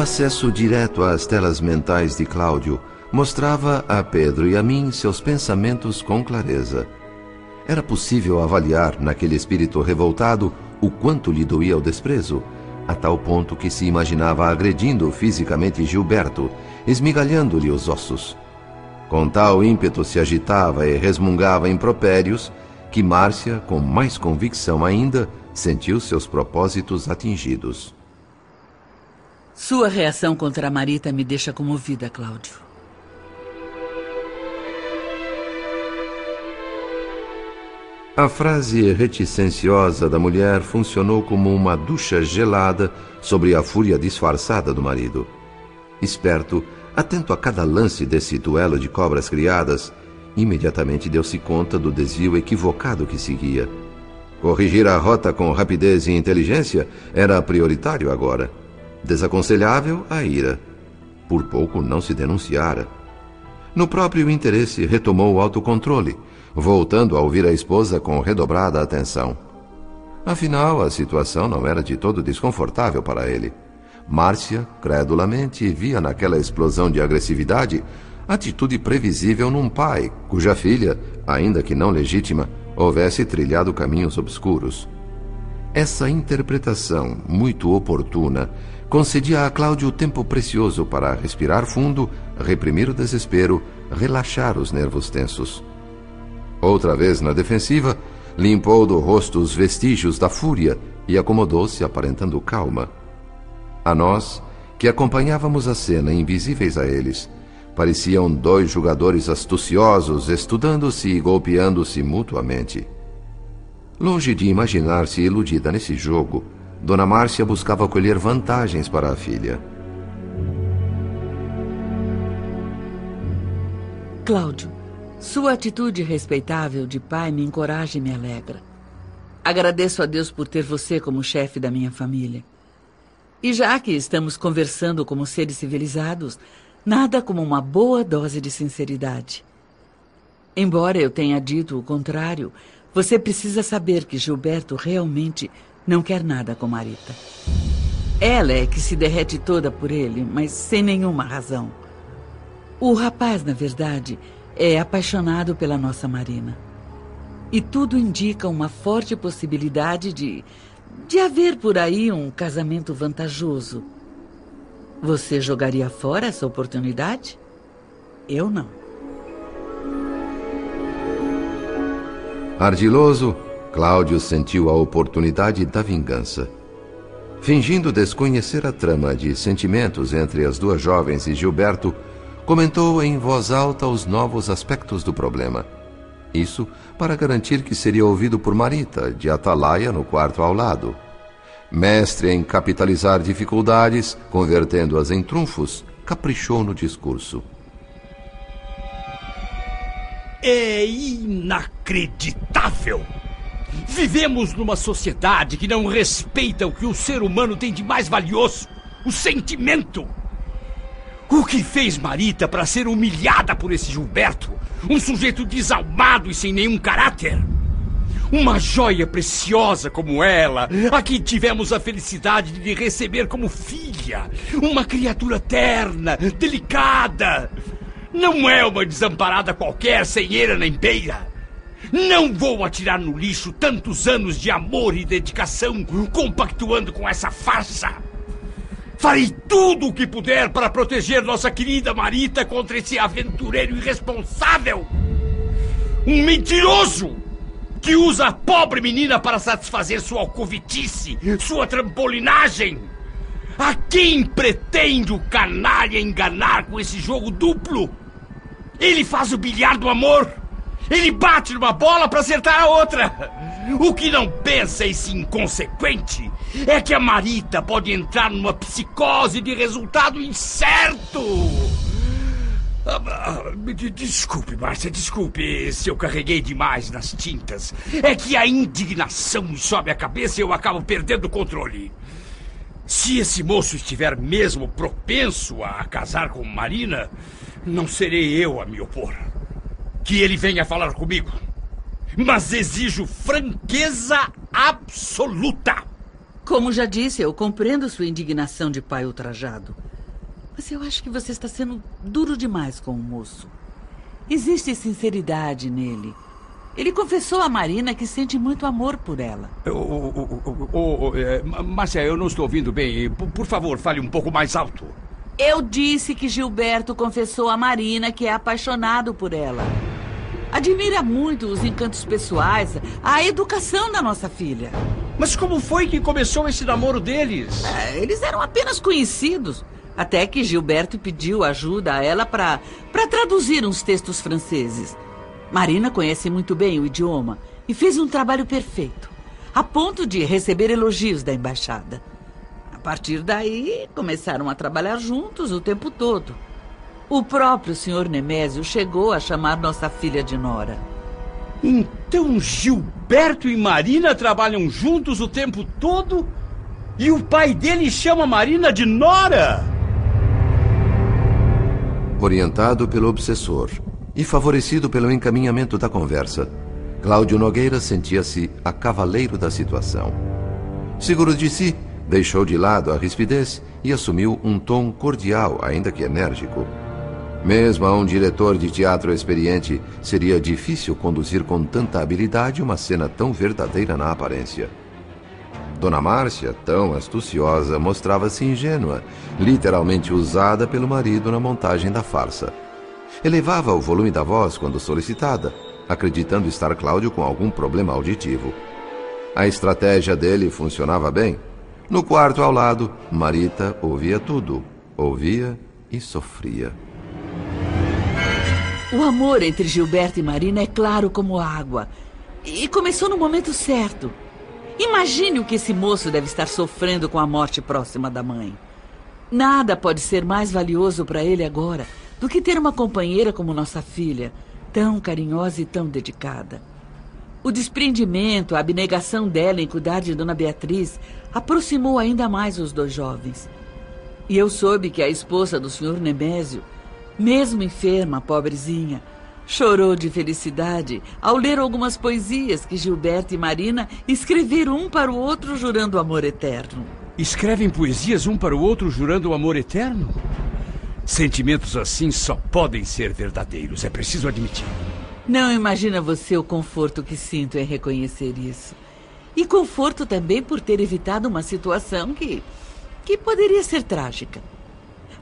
acesso direto às telas mentais de Cláudio mostrava a Pedro e a mim seus pensamentos com clareza. Era possível avaliar naquele espírito revoltado o quanto lhe doía o desprezo, a tal ponto que se imaginava agredindo fisicamente Gilberto, esmigalhando-lhe os ossos. Com tal ímpeto se agitava e resmungava impropérios que Márcia, com mais convicção ainda, sentiu seus propósitos atingidos. Sua reação contra a Marita me deixa comovida, Cláudio. A frase reticenciosa da mulher funcionou como uma ducha gelada sobre a fúria disfarçada do marido. Esperto, atento a cada lance desse duelo de cobras criadas, imediatamente deu-se conta do desvio equivocado que seguia. Corrigir a rota com rapidez e inteligência era prioritário agora. Desaconselhável a ira. Por pouco não se denunciara. No próprio interesse, retomou o autocontrole voltando a ouvir a esposa com redobrada atenção. Afinal, a situação não era de todo desconfortável para ele. Márcia, credulamente, via naquela explosão de agressividade atitude previsível num pai cuja filha, ainda que não legítima, houvesse trilhado caminhos obscuros. Essa interpretação, muito oportuna, concedia a Cláudio tempo precioso para respirar fundo, reprimir o desespero, relaxar os nervos tensos. Outra vez na defensiva, limpou do rosto os vestígios da fúria e acomodou-se aparentando calma. A nós, que acompanhávamos a cena invisíveis a eles, pareciam dois jogadores astuciosos estudando-se e golpeando-se mutuamente. Longe de imaginar-se iludida nesse jogo, Dona Márcia buscava colher vantagens para a filha. Cláudio, sua atitude respeitável de pai me encoraja e me alegra. Agradeço a Deus por ter você como chefe da minha família. E já que estamos conversando como seres civilizados, nada como uma boa dose de sinceridade. Embora eu tenha dito o contrário, você precisa saber que Gilberto realmente não quer nada com Marita. Ela é que se derrete toda por ele, mas sem nenhuma razão. O rapaz, na verdade, é apaixonado pela nossa Marina. E tudo indica uma forte possibilidade de. de haver por aí um casamento vantajoso. Você jogaria fora essa oportunidade? Eu não. Ardiloso, Cláudio sentiu a oportunidade da vingança. Fingindo desconhecer a trama de sentimentos entre as duas jovens e Gilberto, comentou em voz alta os novos aspectos do problema. Isso para garantir que seria ouvido por Marita, de atalaia no quarto ao lado. Mestre em capitalizar dificuldades, convertendo-as em trunfos, caprichou no discurso. É inacreditável! Vivemos numa sociedade que não respeita o que o ser humano tem de mais valioso: o sentimento. O que fez Marita para ser humilhada por esse Gilberto? Um sujeito desalmado e sem nenhum caráter? Uma joia preciosa como ela, a que tivemos a felicidade de receber como filha. Uma criatura terna, delicada. Não é uma desamparada qualquer, sem eira nem beira. Não vou atirar no lixo tantos anos de amor e dedicação compactuando com essa farsa. Farei tudo o que puder para proteger nossa querida Marita contra esse aventureiro irresponsável. Um mentiroso que usa a pobre menina para satisfazer sua alcovitice, sua trampolinagem. A quem pretende o canalha enganar com esse jogo duplo? Ele faz o bilhar do amor. Ele bate numa bola para acertar a outra. O que não pensa esse inconsequente é que a Marita pode entrar numa psicose de resultado incerto. Ah, desculpe, Márcia, desculpe se eu carreguei demais nas tintas. É que a indignação me sobe a cabeça e eu acabo perdendo o controle. Se esse moço estiver mesmo propenso a casar com Marina, não serei eu a me opor. Que ele venha falar comigo mas exijo franqueza absoluta. Como já disse, eu compreendo sua indignação de pai ultrajado. Mas eu acho que você está sendo duro demais com o moço. Existe sinceridade nele. Ele confessou a Marina que sente muito amor por ela. Oh, Márcia, eu não estou ouvindo bem. Por, por favor, fale um pouco mais alto. Eu disse que Gilberto confessou a Marina que é apaixonado por ela. Admira muito os encantos pessoais, a educação da nossa filha. Mas como foi que começou esse namoro deles? É, eles eram apenas conhecidos. Até que Gilberto pediu ajuda a ela para traduzir uns textos franceses. Marina conhece muito bem o idioma e fez um trabalho perfeito, a ponto de receber elogios da embaixada. A partir daí, começaram a trabalhar juntos o tempo todo. O próprio senhor Nemésio chegou a chamar nossa filha de Nora. Então Gilberto e Marina trabalham juntos o tempo todo? E o pai dele chama Marina de Nora? Orientado pelo obsessor, e favorecido pelo encaminhamento da conversa, Cláudio Nogueira sentia-se a cavaleiro da situação. Seguro de si, deixou de lado a rispidez e assumiu um tom cordial, ainda que enérgico. Mesmo a um diretor de teatro experiente, seria difícil conduzir com tanta habilidade uma cena tão verdadeira na aparência. Dona Márcia, tão astuciosa, mostrava-se ingênua, literalmente usada pelo marido na montagem da farsa. Elevava o volume da voz quando solicitada, acreditando estar Cláudio com algum problema auditivo. A estratégia dele funcionava bem. No quarto ao lado, Marita ouvia tudo. Ouvia e sofria. O amor entre Gilberto e Marina é claro como água. E começou no momento certo. Imagine o que esse moço deve estar sofrendo com a morte próxima da mãe. Nada pode ser mais valioso para ele agora do que ter uma companheira como nossa filha, tão carinhosa e tão dedicada. O desprendimento, a abnegação dela em cuidar de Dona Beatriz aproximou ainda mais os dois jovens. E eu soube que a esposa do senhor Nemésio, mesmo enferma, pobrezinha, chorou de felicidade ao ler algumas poesias que Gilberto e Marina escreveram um para o outro jurando amor eterno. Escrevem poesias um para o outro jurando o amor eterno? Sentimentos assim só podem ser verdadeiros, é preciso admitir. Não imagina você o conforto que sinto em reconhecer isso. E conforto também por ter evitado uma situação que. que poderia ser trágica.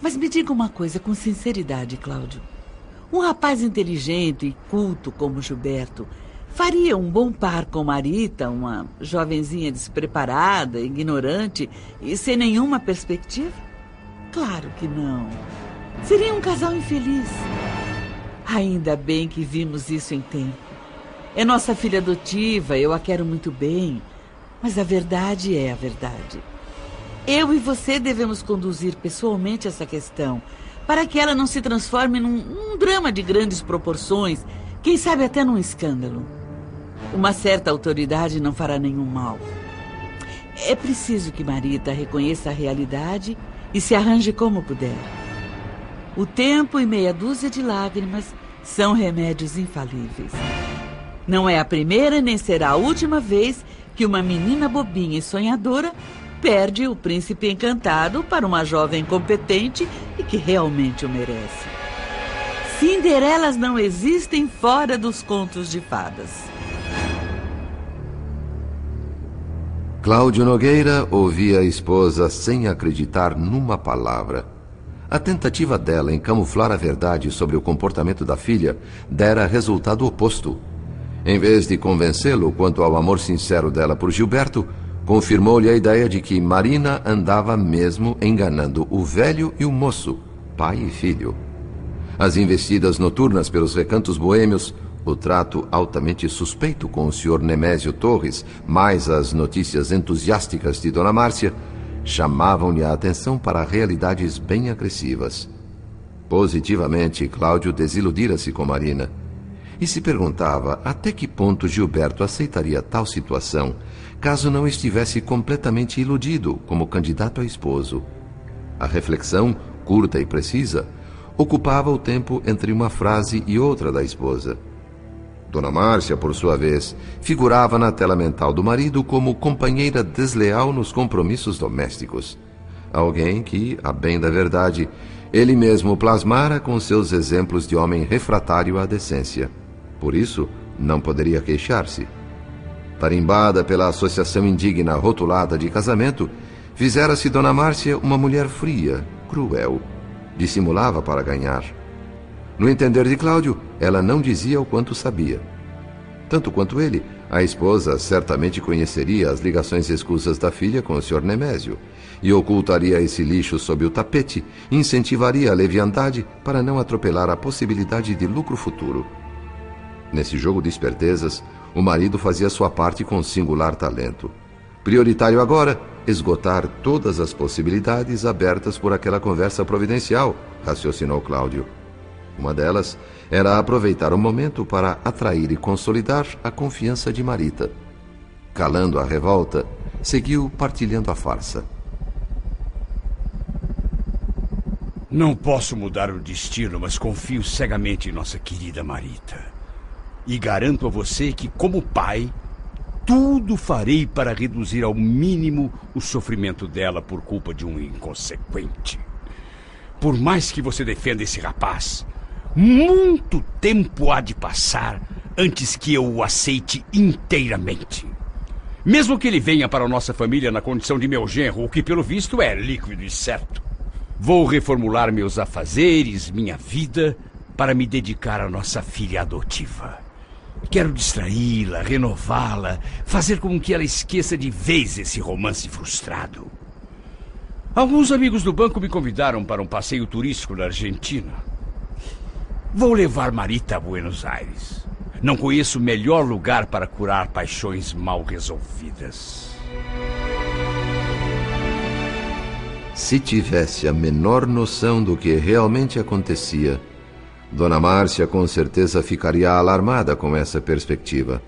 Mas me diga uma coisa com sinceridade, Cláudio. Um rapaz inteligente e culto como Gilberto faria um bom par com Marita, uma jovenzinha despreparada, ignorante e sem nenhuma perspectiva? Claro que não. Seria um casal infeliz. Ainda bem que vimos isso em tempo. É nossa filha adotiva, eu a quero muito bem. Mas a verdade é a verdade. Eu e você devemos conduzir pessoalmente essa questão, para que ela não se transforme num, drama de grandes proporções, quem sabe até num escândalo. Uma certa autoridade não fará nenhum mal. É preciso que Marita reconheça a realidade e se arranje como puder. O tempo e meia dúzia de lágrimas são remédios infalíveis. Não é a primeira nem será a última vez que uma menina bobinha e sonhadora perde o príncipe encantado para uma jovem competente e que realmente o merece. Cinderelas não existem fora dos contos de fadas. Cláudio Nogueira ouvia a esposa sem acreditar numa palavra. A tentativa dela em camuflar a verdade sobre o comportamento da filha dera resultado oposto. Em vez de convencê-lo quanto ao amor sincero dela por Gilberto, confirmou-lhe a ideia de que Marina andava mesmo enganando o velho e o moço, pai e filho. As investidas noturnas pelos recantos boêmios, o trato altamente suspeito com o Sr. Nemésio Torres, mais as notícias entusiásticas de Dona Márcia, chamavam-lhe a atenção para realidades bem agressivas. Positivamente, Cláudio desiludira-se com Marina e se perguntava até que ponto Gilberto aceitaria tal situação caso não estivesse completamente iludido como candidato a esposo. A reflexão, curta e precisa, ocupava o tempo entre uma frase e outra da esposa. Dona Márcia, por sua vez, figurava na tela mental do marido como companheira desleal nos compromissos domésticos. Alguém que, a bem da verdade, ele mesmo plasmara com seus exemplos de homem refratário à decência. Por isso, não poderia queixar-se. Tarimbada pela associação indigna rotulada de casamento, fizera-se Dona Márcia uma mulher fria, cruel. Dissimulava para ganhar. No entender de Cláudio, ela não dizia o quanto sabia. Tanto quanto ele, a esposa certamente conheceria as ligações escusas da filha com o Sr. Nemésio e ocultaria esse lixo sob o tapete, incentivaria a leviandade para não atropelar a possibilidade de lucro futuro. Nesse jogo de espertezas, o marido fazia sua parte com singular talento. Prioritário agora, esgotar todas as possibilidades abertas por aquela conversa providencial, raciocinou Cláudio. Uma delas era aproveitar o momento para atrair e consolidar a confiança de Marita. Calando a revolta, seguiu partilhando a farsa. Não posso mudar o destino, mas confio cegamente em nossa querida Marita. E garanto a você que, como pai, tudo farei para reduzir ao mínimo o sofrimento dela por culpa de um inconsequente. Por mais que você defenda esse rapaz, muito tempo há de passar antes que eu o aceite inteiramente. Mesmo que ele venha para a nossa família na condição de meu genro, o que pelo visto é líquido e certo. Vou reformular meus afazeres, minha vida, para me dedicar à nossa filha adotiva. Quero distraí-la, renová-la, fazer com que ela esqueça de vez esse romance frustrado. Alguns amigos do banco me convidaram para um passeio turístico na Argentina. Vou levar Marita a Buenos Aires. Não conheço melhor lugar para curar paixões mal resolvidas. Se tivesse a menor noção do que realmente acontecia, Dona Márcia com certeza ficaria alarmada com essa perspectiva.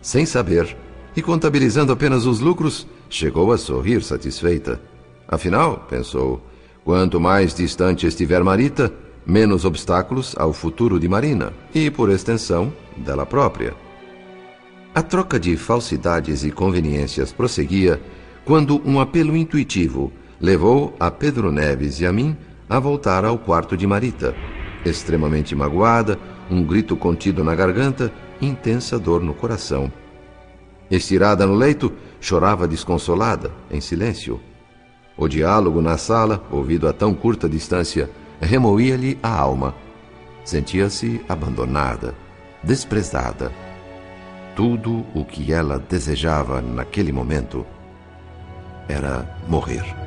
Sem saber, e contabilizando apenas os lucros, chegou a sorrir satisfeita. Afinal, pensou, quanto mais distante estiver Marita, menos obstáculos ao futuro de Marina e, por extensão, dela própria. A troca de falsidades e conveniências prosseguia quando um apelo intuitivo levou a Pedro Neves e a mim a voltar ao quarto de Marita extremamente magoada, um grito contido na garganta, intensa dor no coração. Estirada no leito, chorava desconsolada, em silêncio. O diálogo na sala, ouvido a tão curta distância, remoía-lhe a alma. Sentia-se abandonada, desprezada. Tudo o que ela desejava naquele momento era morrer.